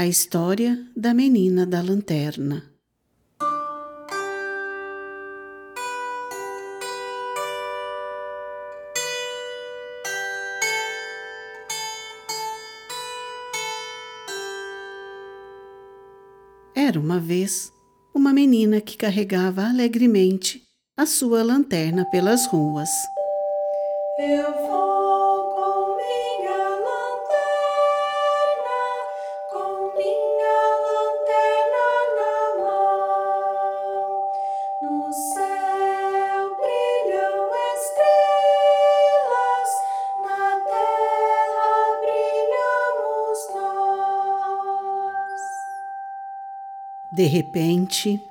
A história da menina da lanterna. Era uma vez uma menina que carregava alegremente a sua lanterna pelas ruas. Eu vou De repente,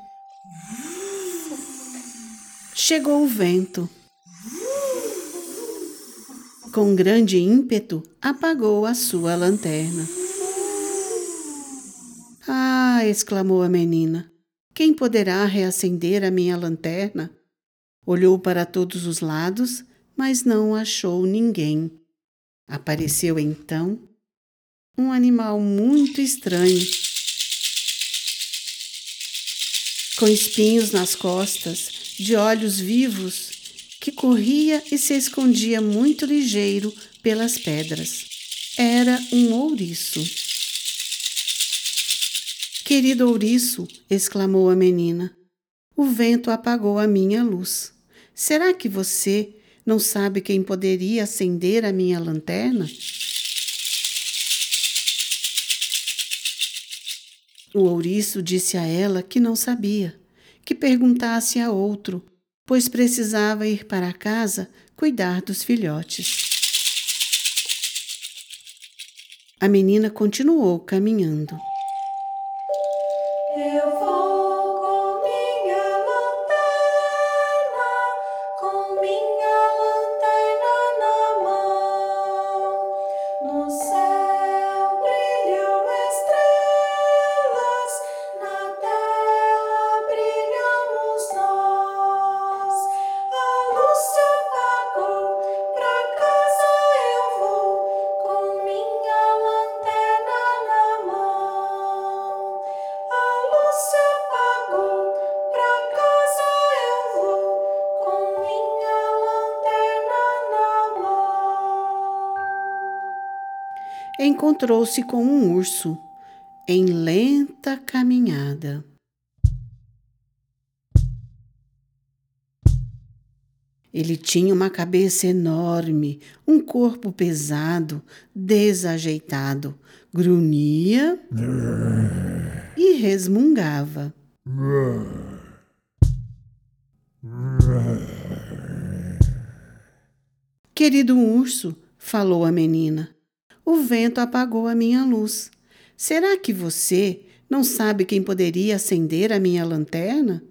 chegou o vento. Com grande ímpeto, apagou a sua lanterna. Ah! exclamou a menina. Quem poderá reacender a minha lanterna? Olhou para todos os lados, mas não achou ninguém. Apareceu então um animal muito estranho, com espinhos nas costas, de olhos vivos que corria e se escondia muito ligeiro pelas pedras. Era um ouriço. Querido ouriço, exclamou a menina, o vento apagou a minha luz. Será que você não sabe quem poderia acender a minha lanterna? O ouriço disse a ela que não sabia, que perguntasse a outro pois precisava ir para casa cuidar dos filhotes. A menina continuou caminhando. Encontrou-se com um urso em lenta caminhada. Ele tinha uma cabeça enorme, um corpo pesado, desajeitado, grunhia e resmungava. Querido urso, falou a menina, o vento apagou a minha luz. Será que você não sabe quem poderia acender a minha lanterna?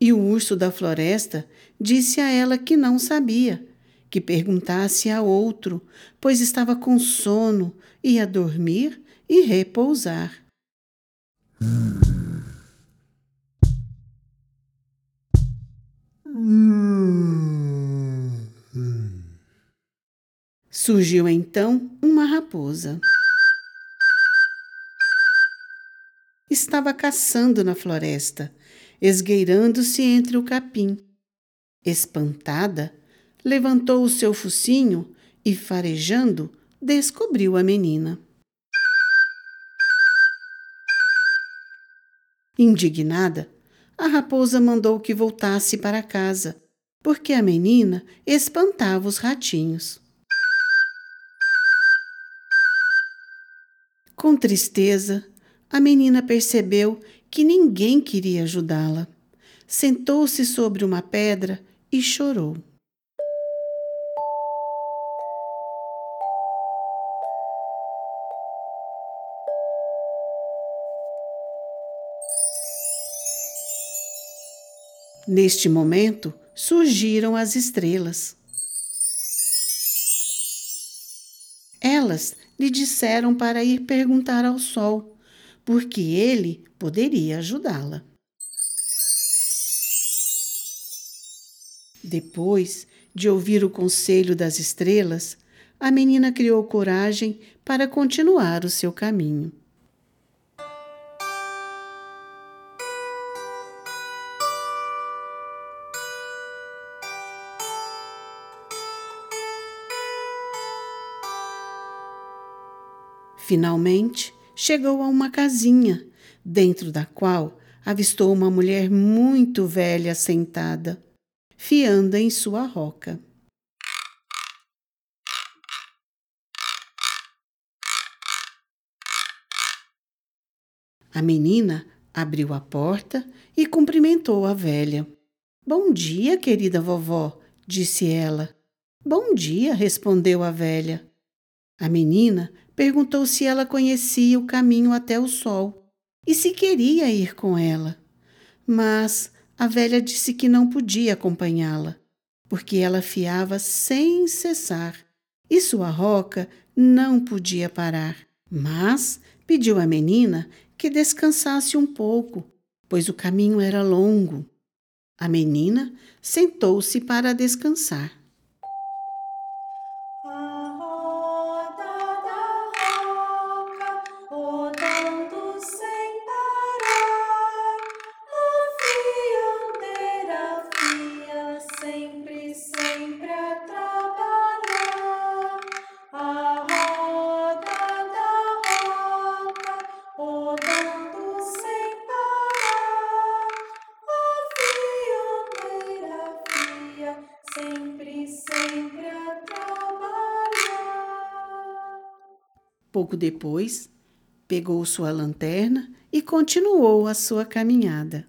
E o urso da floresta disse a ela que não sabia, que perguntasse a outro, pois estava com sono, ia dormir e repousar. Surgiu então uma raposa. Estava caçando na floresta, esgueirando-se entre o capim. Espantada, levantou o seu focinho e, farejando, descobriu a menina. Indignada, a raposa mandou que voltasse para casa, porque a menina espantava os ratinhos. Com tristeza, a menina percebeu que ninguém queria ajudá-la. Sentou-se sobre uma pedra e chorou. Neste momento surgiram as estrelas. Elas lhe disseram para ir perguntar ao sol, porque ele poderia ajudá-la. Depois de ouvir o conselho das estrelas, a menina criou coragem para continuar o seu caminho. Finalmente, chegou a uma casinha, dentro da qual avistou uma mulher muito velha sentada, fiando em sua roca. A menina abriu a porta e cumprimentou a velha. Bom dia, querida vovó, disse ela. Bom dia, respondeu a velha. A menina perguntou se ela conhecia o caminho até o sol e se queria ir com ela. Mas a velha disse que não podia acompanhá-la, porque ela fiava sem cessar e sua roca não podia parar. Mas pediu à menina que descansasse um pouco, pois o caminho era longo. A menina sentou-se para descansar. Pouco depois, pegou sua lanterna e continuou a sua caminhada.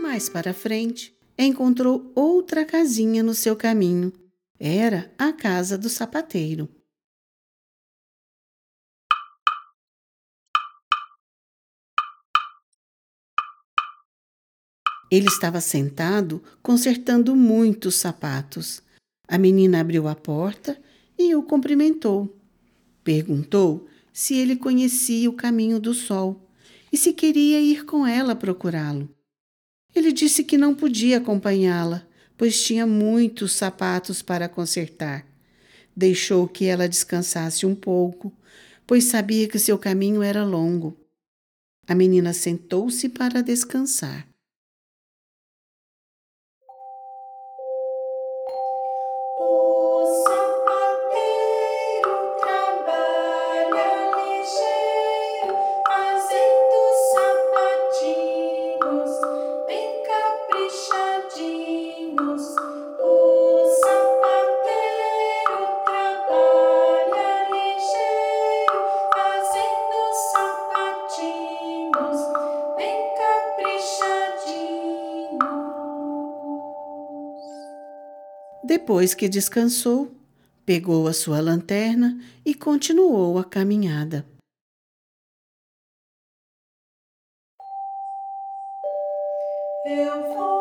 Mais para frente, encontrou outra casinha no seu caminho. Era a casa do sapateiro. Ele estava sentado consertando muitos sapatos. A menina abriu a porta e o cumprimentou. Perguntou se ele conhecia o caminho do sol e se queria ir com ela procurá-lo. Ele disse que não podia acompanhá-la, pois tinha muitos sapatos para consertar. Deixou que ela descansasse um pouco, pois sabia que seu caminho era longo. A menina sentou-se para descansar. Depois que descansou, pegou a sua lanterna e continuou a caminhada. Eu vou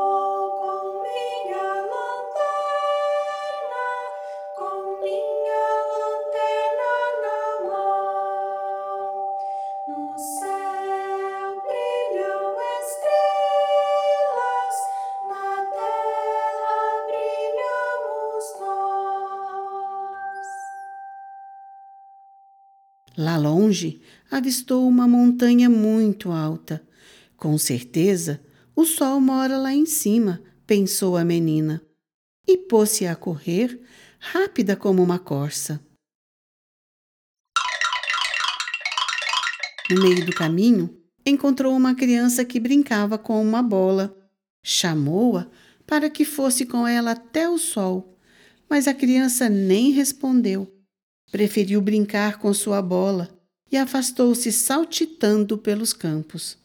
Lá longe, avistou uma montanha muito alta. Com certeza, o sol mora lá em cima, pensou a menina, e pôs-se a correr, rápida como uma corça. No meio do caminho, encontrou uma criança que brincava com uma bola. Chamou-a para que fosse com ela até o sol, mas a criança nem respondeu. Preferiu brincar com sua bola e afastou-se saltitando pelos campos.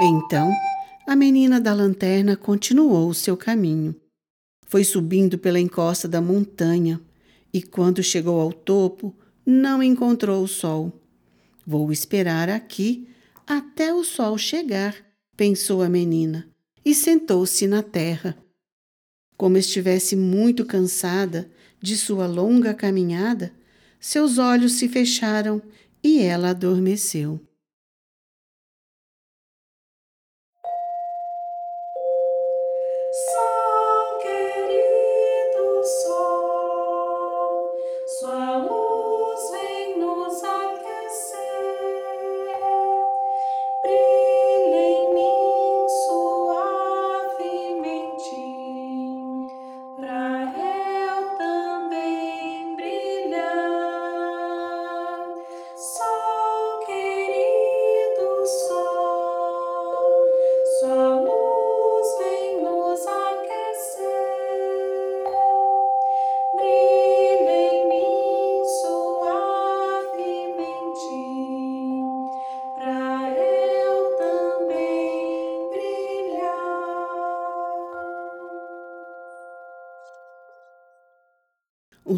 Então, a menina da lanterna continuou seu caminho. Foi subindo pela encosta da montanha e, quando chegou ao topo, não encontrou o sol. Vou esperar aqui até o sol chegar, pensou a menina, e sentou-se na terra. Como estivesse muito cansada de sua longa caminhada, seus olhos se fecharam e ela adormeceu.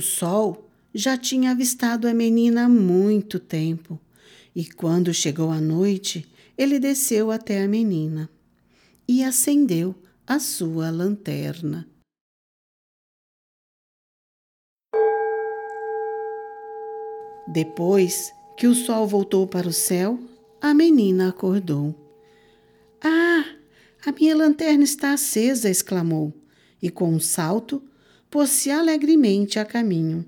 Sol já tinha avistado a menina há muito tempo, e quando chegou a noite, ele desceu até a menina e acendeu a sua lanterna. Depois que o sol voltou para o céu, a menina acordou. Ah, a minha lanterna está acesa! exclamou, e com um salto pôs-se alegremente a caminho.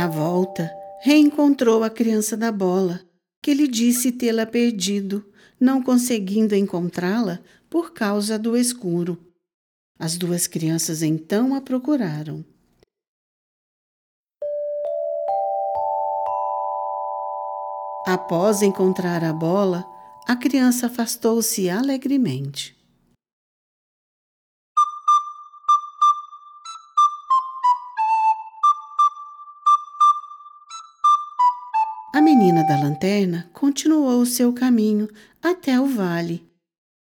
Na volta, reencontrou a criança da bola, que lhe disse tê-la perdido, não conseguindo encontrá-la por causa do escuro. As duas crianças então a procuraram. Após encontrar a bola, a criança afastou-se alegremente. Menina da lanterna continuou o seu caminho até o vale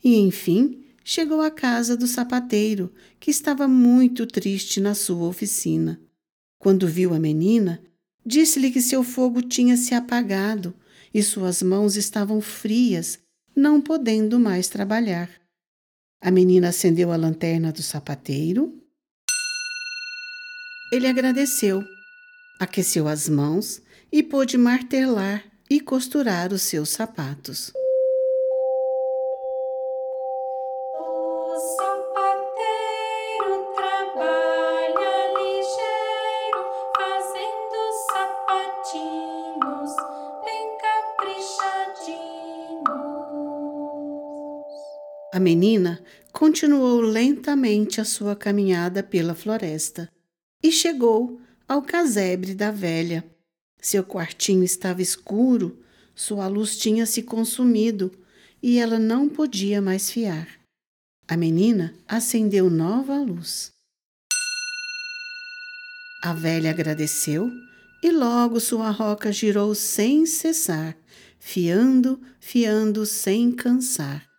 e, enfim, chegou à casa do sapateiro, que estava muito triste na sua oficina. Quando viu a menina, disse-lhe que seu fogo tinha se apagado e suas mãos estavam frias, não podendo mais trabalhar. A menina acendeu a lanterna do sapateiro. Ele agradeceu, aqueceu as mãos e pôde martelar e costurar os seus sapatos. O sapateiro trabalha ligeiro, fazendo sapatinhos bem caprichadinhos. A menina continuou lentamente a sua caminhada pela floresta e chegou ao casebre da velha. Seu quartinho estava escuro, sua luz tinha se consumido e ela não podia mais fiar. A menina acendeu nova luz. A velha agradeceu e logo sua roca girou sem cessar, fiando, fiando sem cansar.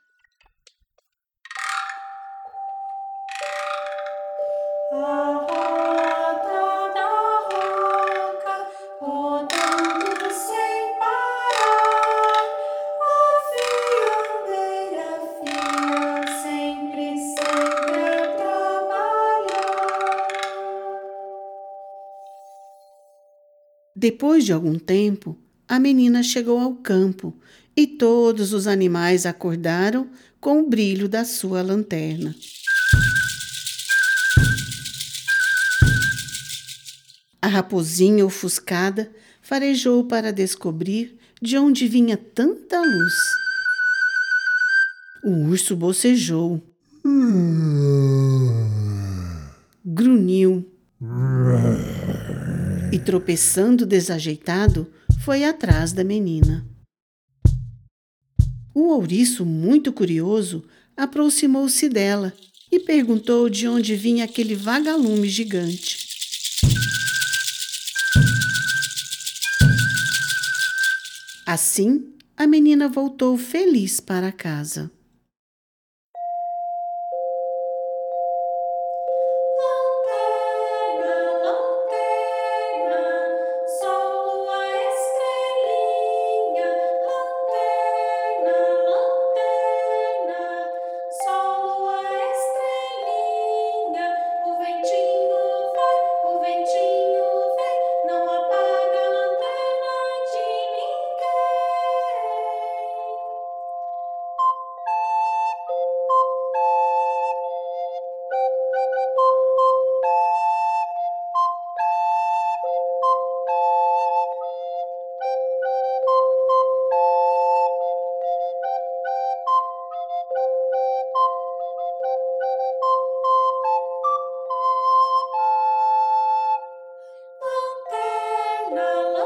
Depois de algum tempo, a menina chegou ao campo e todos os animais acordaram com o brilho da sua lanterna. A raposinha ofuscada farejou para descobrir de onde vinha tanta luz. O urso bocejou, grunhiu e, tropeçando desajeitado, foi atrás da menina. O ouriço, muito curioso, aproximou-se dela e perguntou de onde vinha aquele vagalume gigante. Assim, a menina voltou feliz para casa. Krishna.